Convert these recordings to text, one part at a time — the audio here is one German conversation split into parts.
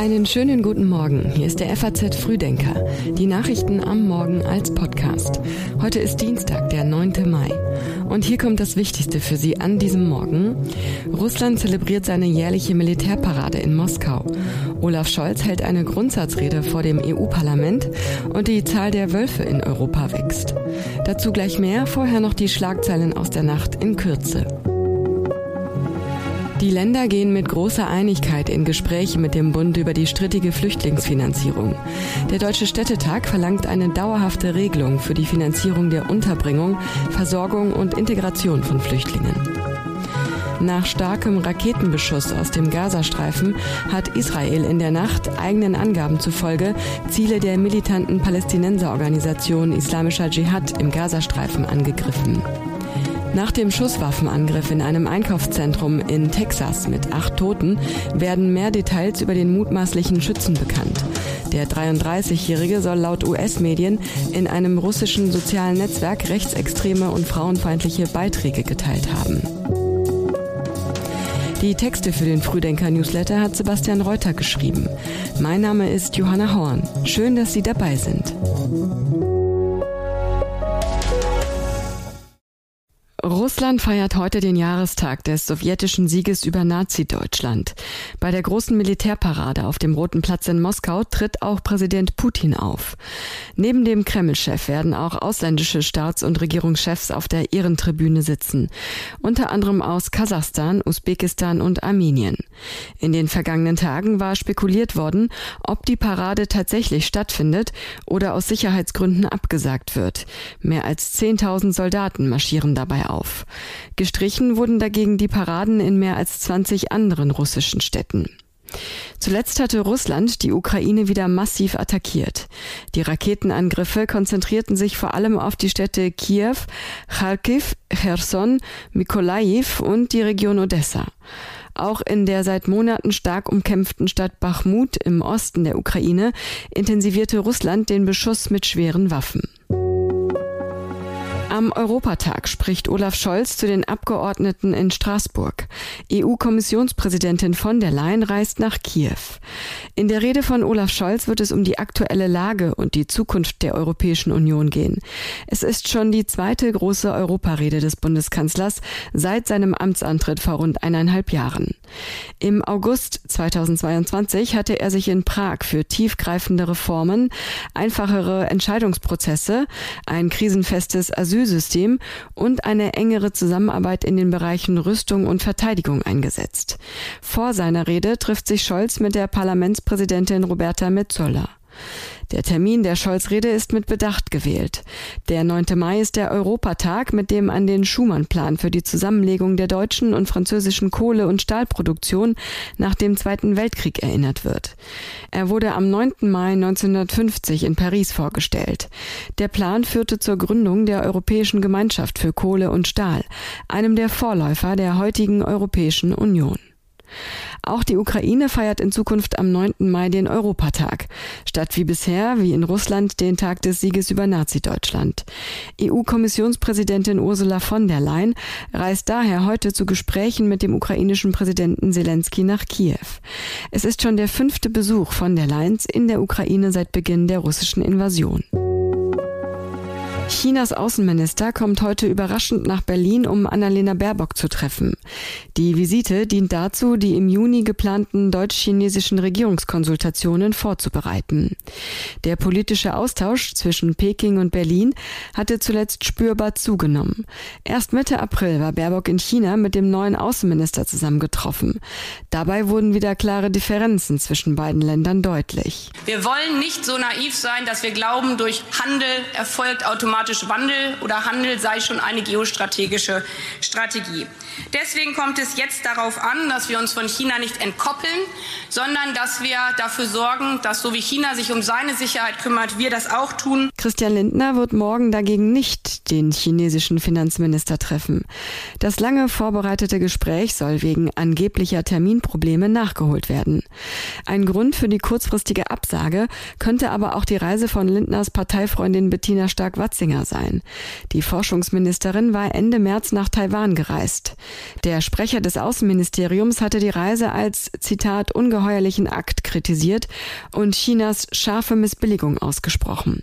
Einen schönen guten Morgen. Hier ist der FAZ Frühdenker. Die Nachrichten am Morgen als Podcast. Heute ist Dienstag, der 9. Mai. Und hier kommt das Wichtigste für Sie an diesem Morgen. Russland zelebriert seine jährliche Militärparade in Moskau. Olaf Scholz hält eine Grundsatzrede vor dem EU-Parlament und die Zahl der Wölfe in Europa wächst. Dazu gleich mehr, vorher noch die Schlagzeilen aus der Nacht in Kürze. Die Länder gehen mit großer Einigkeit in Gespräche mit dem Bund über die strittige Flüchtlingsfinanzierung. Der Deutsche Städtetag verlangt eine dauerhafte Regelung für die Finanzierung der Unterbringung, Versorgung und Integration von Flüchtlingen. Nach starkem Raketenbeschuss aus dem Gazastreifen hat Israel in der Nacht eigenen Angaben zufolge Ziele der militanten Palästinenserorganisation Islamischer Dschihad im Gazastreifen angegriffen. Nach dem Schusswaffenangriff in einem Einkaufszentrum in Texas mit acht Toten werden mehr Details über den mutmaßlichen Schützen bekannt. Der 33-Jährige soll laut US-Medien in einem russischen sozialen Netzwerk rechtsextreme und frauenfeindliche Beiträge geteilt haben. Die Texte für den Frühdenker-Newsletter hat Sebastian Reuter geschrieben. Mein Name ist Johanna Horn. Schön, dass Sie dabei sind. Russland feiert heute den Jahrestag des sowjetischen Sieges über Nazi-Deutschland. Bei der großen Militärparade auf dem Roten Platz in Moskau tritt auch Präsident Putin auf. Neben dem Kreml-Chef werden auch ausländische Staats- und Regierungschefs auf der Ehrentribüne sitzen. Unter anderem aus Kasachstan, Usbekistan und Armenien. In den vergangenen Tagen war spekuliert worden, ob die Parade tatsächlich stattfindet oder aus Sicherheitsgründen abgesagt wird. Mehr als 10.000 Soldaten marschieren dabei auf. Gestrichen wurden dagegen die Paraden in mehr als 20 anderen russischen Städten. Zuletzt hatte Russland die Ukraine wieder massiv attackiert. Die Raketenangriffe konzentrierten sich vor allem auf die Städte Kiew, Kharkiv, Cherson, Mykolaiv und die Region Odessa. Auch in der seit Monaten stark umkämpften Stadt Bachmut im Osten der Ukraine intensivierte Russland den Beschuss mit schweren Waffen. Am Europatag spricht Olaf Scholz zu den Abgeordneten in Straßburg. EU-Kommissionspräsidentin von der Leyen reist nach Kiew. In der Rede von Olaf Scholz wird es um die aktuelle Lage und die Zukunft der Europäischen Union gehen. Es ist schon die zweite große Europarede des Bundeskanzlers seit seinem Amtsantritt vor rund eineinhalb Jahren. Im August 2022 hatte er sich in Prag für tiefgreifende Reformen, einfachere Entscheidungsprozesse, ein krisenfestes Asyl Asylsystem und eine engere Zusammenarbeit in den Bereichen Rüstung und Verteidigung eingesetzt. Vor seiner Rede trifft sich Scholz mit der Parlamentspräsidentin Roberta Metzola. Der Termin der Scholz-Rede ist mit Bedacht gewählt. Der 9. Mai ist der Europatag, mit dem an den Schumann-Plan für die Zusammenlegung der deutschen und französischen Kohle- und Stahlproduktion nach dem Zweiten Weltkrieg erinnert wird. Er wurde am 9. Mai 1950 in Paris vorgestellt. Der Plan führte zur Gründung der Europäischen Gemeinschaft für Kohle und Stahl, einem der Vorläufer der heutigen Europäischen Union. Auch die Ukraine feiert in Zukunft am 9. Mai den Europatag, statt wie bisher, wie in Russland, den Tag des Sieges über Nazi-Deutschland. EU-Kommissionspräsidentin Ursula von der Leyen reist daher heute zu Gesprächen mit dem ukrainischen Präsidenten Zelensky nach Kiew. Es ist schon der fünfte Besuch von der Leyen in der Ukraine seit Beginn der russischen Invasion. Chinas Außenminister kommt heute überraschend nach Berlin, um Annalena Baerbock zu treffen. Die Visite dient dazu, die im Juni geplanten deutsch-chinesischen Regierungskonsultationen vorzubereiten. Der politische Austausch zwischen Peking und Berlin hatte zuletzt spürbar zugenommen. Erst Mitte April war Baerbock in China mit dem neuen Außenminister zusammengetroffen. Dabei wurden wieder klare Differenzen zwischen beiden Ländern deutlich. Wir wollen nicht so naiv sein, dass wir glauben, durch Handel erfolgt automatisch automatisch Wandel oder Handel sei schon eine geostrategische Strategie. Deswegen kommt es jetzt darauf an, dass wir uns von China nicht entkoppeln, sondern dass wir dafür sorgen, dass so wie China sich um seine Sicherheit kümmert, wir das auch tun. Christian Lindner wird morgen dagegen nicht den chinesischen Finanzminister treffen. Das lange vorbereitete Gespräch soll wegen angeblicher Terminprobleme nachgeholt werden. Ein Grund für die kurzfristige Absage könnte aber auch die Reise von Lindners Parteifreundin Bettina Stark-Watzinger sein. Die Forschungsministerin war Ende März nach Taiwan gereist. Der Sprecher des Außenministeriums hatte die Reise als Zitat ungeheuerlichen Akt kritisiert und Chinas scharfe Missbilligung ausgesprochen.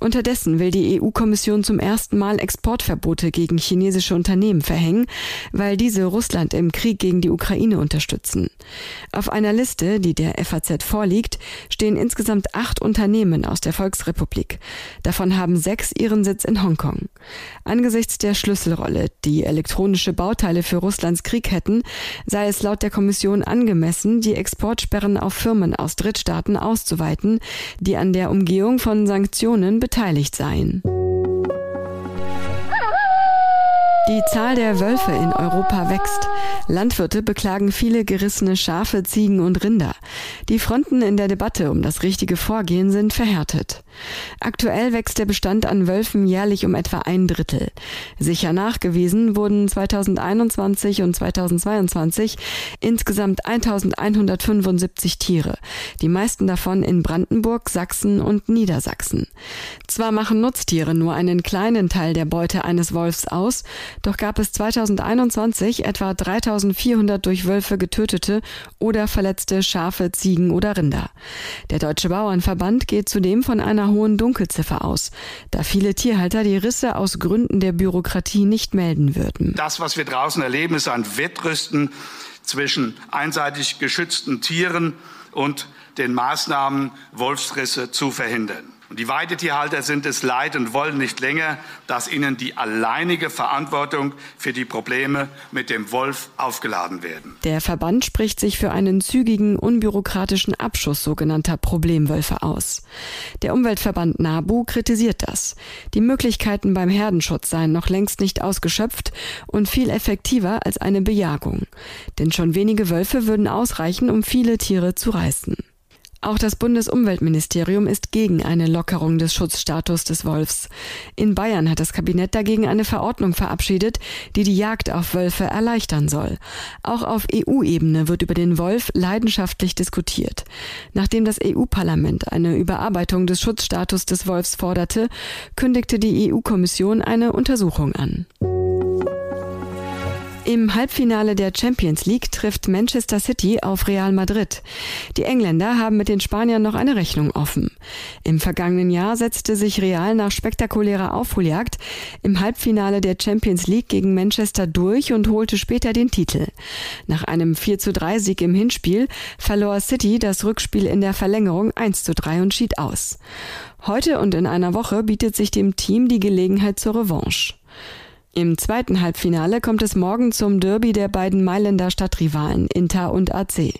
Unterdessen will die EU-Kommission zum ersten Mal Exportverbote gegen chinesische Unternehmen verhängen, weil diese Russland im Krieg gegen die Ukraine unterstützen. Auf einer Liste, die der FAZ vorliegt, stehen insgesamt acht Unternehmen aus der Volksrepublik. Davon haben sechs ihren Sitz in Hongkong. Angesichts der Schlüsselrolle, die elektronische Bauteile für Russlands Krieg hätten, sei es laut der Kommission angemessen, die Exportsperren auf Firmen aus Drittstaaten auszuweiten, die an der Umgehung von Sanktionen beteiligt seien. Die Zahl der Wölfe in Europa wächst. Landwirte beklagen viele gerissene Schafe, Ziegen und Rinder. Die Fronten in der Debatte um das richtige Vorgehen sind verhärtet. Aktuell wächst der Bestand an Wölfen jährlich um etwa ein Drittel. Sicher nachgewiesen wurden 2021 und 2022 insgesamt 1175 Tiere, die meisten davon in Brandenburg, Sachsen und Niedersachsen. Zwar machen Nutztiere nur einen kleinen Teil der Beute eines Wolfs aus, doch gab es 2021 etwa 3400 durch Wölfe getötete oder verletzte Schafe, Ziegen oder Rinder. Der Deutsche Bauernverband geht zudem von einer hohen Dunkelziffer aus, da viele Tierhalter die Risse aus Gründen der Bürokratie nicht melden würden. Das, was wir draußen erleben, ist ein Wettrüsten zwischen einseitig geschützten Tieren und den Maßnahmen, Wolfsrisse zu verhindern. Und die Weidetierhalter sind es leid und wollen nicht länger, dass ihnen die alleinige Verantwortung für die Probleme mit dem Wolf aufgeladen werden. Der Verband spricht sich für einen zügigen, unbürokratischen Abschuss sogenannter Problemwölfe aus. Der Umweltverband NABU kritisiert das. Die Möglichkeiten beim Herdenschutz seien noch längst nicht ausgeschöpft und viel effektiver als eine Bejagung. Denn schon wenige Wölfe würden ausreichen, um viele Tiere zu reißen. Auch das Bundesumweltministerium ist gegen eine Lockerung des Schutzstatus des Wolfs. In Bayern hat das Kabinett dagegen eine Verordnung verabschiedet, die die Jagd auf Wölfe erleichtern soll. Auch auf EU-Ebene wird über den Wolf leidenschaftlich diskutiert. Nachdem das EU-Parlament eine Überarbeitung des Schutzstatus des Wolfs forderte, kündigte die EU-Kommission eine Untersuchung an. Im Halbfinale der Champions League trifft Manchester City auf Real Madrid. Die Engländer haben mit den Spaniern noch eine Rechnung offen. Im vergangenen Jahr setzte sich Real nach spektakulärer Aufholjagd im Halbfinale der Champions League gegen Manchester durch und holte später den Titel. Nach einem 4 zu 3 Sieg im Hinspiel verlor City das Rückspiel in der Verlängerung 1 zu 3 und schied aus. Heute und in einer Woche bietet sich dem Team die Gelegenheit zur Revanche. Im zweiten Halbfinale kommt es morgen zum Derby der beiden Mailänder Stadtrivalen Inter und AC.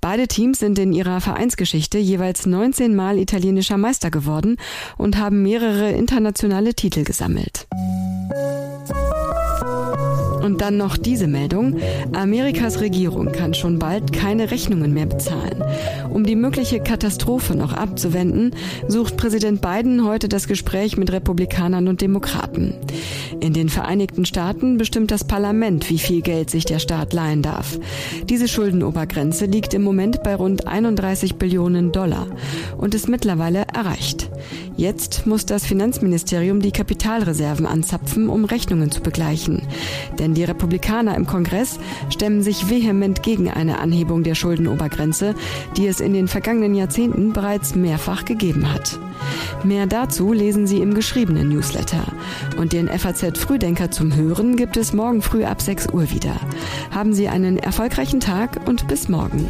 Beide Teams sind in ihrer Vereinsgeschichte jeweils 19 Mal italienischer Meister geworden und haben mehrere internationale Titel gesammelt. Und dann noch diese Meldung. Amerikas Regierung kann schon bald keine Rechnungen mehr bezahlen. Um die mögliche Katastrophe noch abzuwenden, sucht Präsident Biden heute das Gespräch mit Republikanern und Demokraten. In den Vereinigten Staaten bestimmt das Parlament, wie viel Geld sich der Staat leihen darf. Diese Schuldenobergrenze liegt im Moment bei rund 31 Billionen Dollar und ist mittlerweile erreicht. Jetzt muss das Finanzministerium die Kapitalreserven anzapfen, um Rechnungen zu begleichen. Denn die Republikaner im Kongress stemmen sich vehement gegen eine Anhebung der Schuldenobergrenze, die es in den vergangenen Jahrzehnten bereits mehrfach gegeben hat. Mehr dazu lesen Sie im geschriebenen Newsletter. Und den FAZ Frühdenker zum Hören gibt es morgen früh ab 6 Uhr wieder. Haben Sie einen erfolgreichen Tag und bis morgen.